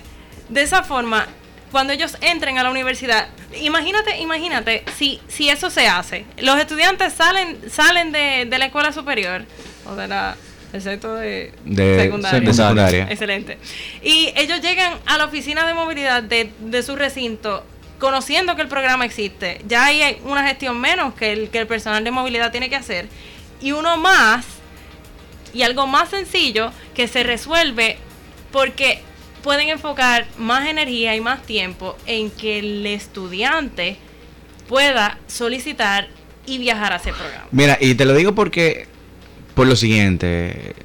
S14: de esa forma, cuando ellos entren a la universidad, imagínate, imagínate, si, si eso se hace, los estudiantes salen, salen de, de la escuela superior, o de la, del sexto de,
S11: De
S14: secundaria.
S11: de secundaria.
S14: Excelente. Y ellos llegan a la oficina de movilidad de, de su recinto conociendo que el programa existe. Ya hay una gestión menos que el, que el personal de movilidad tiene que hacer. Y uno más, y algo más sencillo, que se resuelve porque pueden enfocar más energía y más tiempo en que el estudiante pueda solicitar y viajar a ese programa.
S11: Mira, y te lo digo porque, por lo siguiente,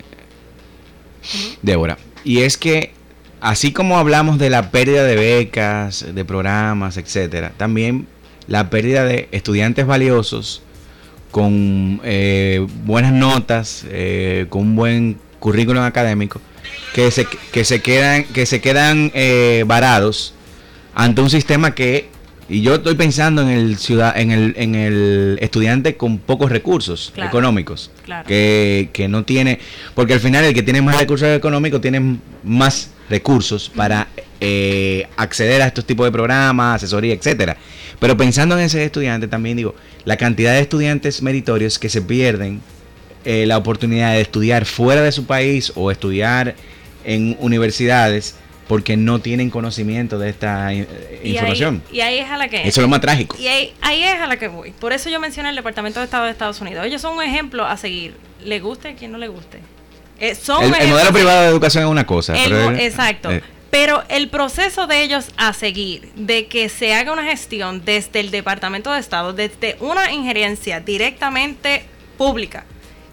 S11: Débora, y es que así como hablamos de la pérdida de becas, de programas, etcétera, también la pérdida de estudiantes valiosos con eh, buenas notas, eh, con un buen currículum académico, que se, que se quedan, que se quedan eh, varados ante un sistema que y yo estoy pensando en el ciudad, en el, en el estudiante con pocos recursos
S14: Claro,
S11: económicos,
S14: claro.
S11: que, que no tiene, porque al final el que tiene más recursos económicos tiene más recursos para eh, acceder a estos tipos de programas, asesoría, etcétera. Pero pensando en ese estudiante también digo, la cantidad de estudiantes meritorios que se pierden eh, la oportunidad de estudiar fuera de su país o estudiar en universidades porque no tienen conocimiento de esta eh,
S14: Y
S11: información.
S14: ahí, y ahí es a la que...
S11: Eso es lo más trágico.
S14: Y ahí, ahí es a la que voy. Por eso yo mencioné el Departamento de Estado de Estados Unidos. Ellos son un ejemplo a seguir. Le guste a quien no le guste. Eh, son
S11: El, el modelo privado de educación es una cosa.
S14: El
S11: pero
S14: mo-
S11: el-
S14: exacto.
S11: eh,
S14: Pero el proceso de ellos a seguir, de que se haga una gestión desde el Departamento de Estado, desde una injerencia directamente pública,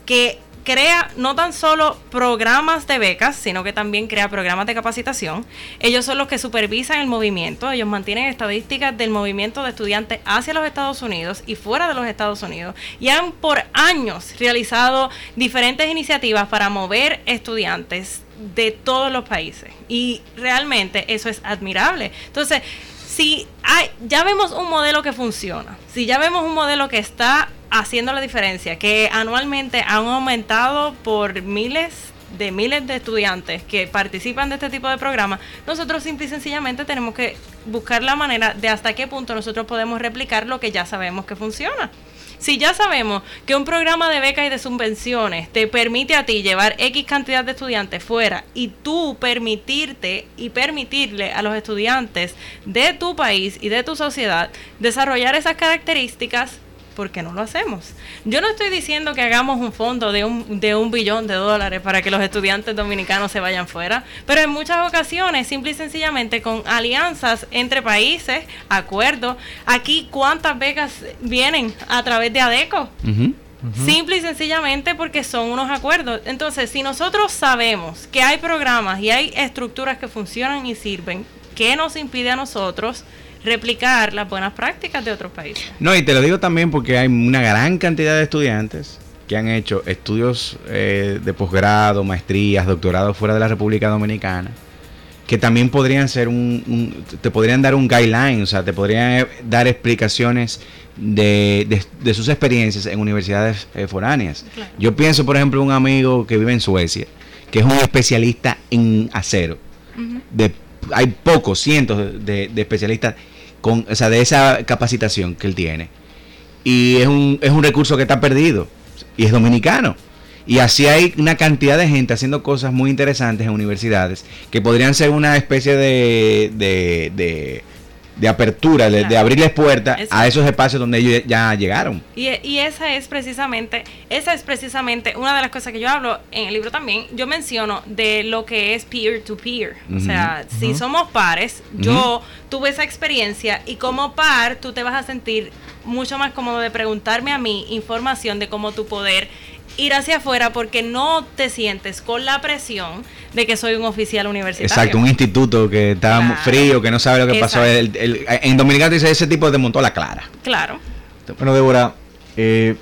S14: que crea no tan solo programas de becas, sino que también crea programas de capacitación. Ellos son los que supervisan el movimiento, ellos mantienen estadísticas del movimiento de estudiantes hacia los Estados Unidos y fuera de los Estados Unidos. Y han por años realizado diferentes iniciativas para mover estudiantes de todos los países. Y realmente eso es admirable. Entonces, si hay, ya vemos un modelo que funciona, si ya vemos un modelo que está haciendo la diferencia, que anualmente han aumentado por miles de miles de estudiantes que participan de este tipo de programas, nosotros simple y sencillamente tenemos que buscar la manera de hasta qué punto nosotros podemos replicar lo que ya sabemos que funciona. Si ya sabemos que un programa de becas y de subvenciones te permite a ti llevar X cantidad de estudiantes fuera y tú permitirte y permitirle a los estudiantes de tu país y de tu sociedad desarrollar esas características, ¿por qué no lo hacemos? Yo no estoy diciendo que hagamos un fondo de un, de un billón de dólares para que los estudiantes dominicanos se vayan fuera, pero en muchas ocasiones, simple y sencillamente con alianzas entre países, acuerdos. Aquí, ¿cuántas becas vienen a través de ADECO? Simple y sencillamente porque son unos acuerdos. Entonces, si nosotros sabemos que hay programas y hay estructuras que funcionan y sirven, ¿qué nos impide a nosotros replicar las buenas prácticas de otros países?
S11: No, y te lo digo también porque hay una gran cantidad de estudiantes que han hecho estudios eh, de posgrado, maestrías, doctorados fuera de la República Dominicana, que también podrían ser un, un- te podrían dar un guideline, o sea, te podrían eh, dar explicaciones de, de- de sus experiencias en universidades eh, foráneas.
S15: Claro.
S11: Yo pienso, por ejemplo, un amigo que vive en Suecia, que es un especialista en acero. De, hay pocos, cientos de, de- especialistas con, o sea, de esa capacitación que él tiene. Y es un, es un recurso que está perdido. Y es dominicano. Y así hay una cantidad de gente haciendo cosas muy interesantes en universidades que podrían ser una especie de, de, de, de apertura, de, de abrirles puertas a esos espacios donde ellos ya llegaron.
S14: Y, y esa es precisamente, esa es precisamente una de las cosas que yo hablo en el libro también. Yo menciono de lo que es peer to peer. O sea, si somos pares, yo tuve esa experiencia y como par tú te vas a sentir mucho más cómodo de preguntarme a mí información de cómo tu poder ir hacia afuera porque no te sientes con la presión de que soy un oficial universitario.
S11: Exacto, un instituto que está frío, que no sabe lo que pasó. El- el- en Dominicano dice, ese tipo te montó la clara.
S14: Claro.
S8: Bueno, Débora, eh,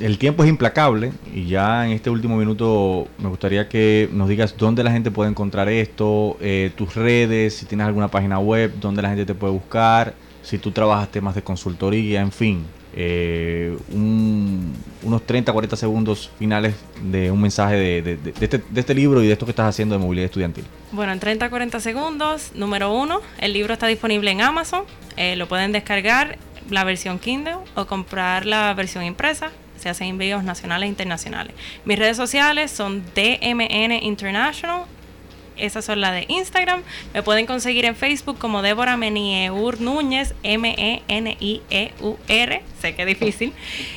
S8: el tiempo es implacable y ya en este último minuto me gustaría que nos digas dónde la gente puede encontrar esto, eh, tus redes, si tienes alguna página web, dónde la gente te puede buscar, si tú trabajas temas de consultoría, en fin. Eh, un- unos 30, 40 segundos finales de un mensaje de este, de este libro y de esto que estás haciendo de movilidad estudiantil.
S14: Bueno, en 30 40 segundos, número uno, el libro está disponible en Amazon. eh, lo pueden descargar la versión Kindle o comprar la versión impresa. Se hacen envíos nacionales e internacionales. Mis redes sociales son DMN International. Esas son las de Instagram. Me pueden conseguir en Facebook como Débora Menieur Núñez, M-E-N-I-E-U-R. Sé que es difícil.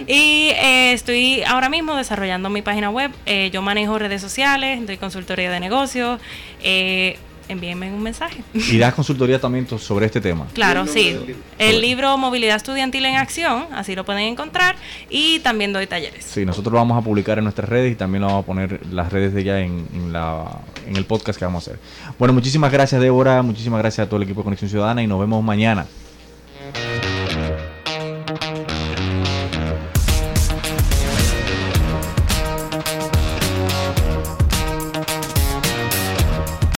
S14: Y eh, estoy ahora mismo desarrollando mi página web. Eh, yo manejo redes sociales, doy consultoría de negocios. Eh, envíenme un mensaje.
S8: Y das consultoría también sobre este tema.
S14: Claro, sí. El libro Movilidad Estudiantil en Acción, así lo pueden encontrar. Y también doy talleres.
S8: Sí, nosotros lo vamos a publicar en nuestras redes y también lo vamos a poner las redes de ella en, en la, en el podcast que vamos a hacer. Bueno, muchísimas gracias Débora, muchísimas gracias a todo el equipo de Conexión Ciudadana y nos vemos mañana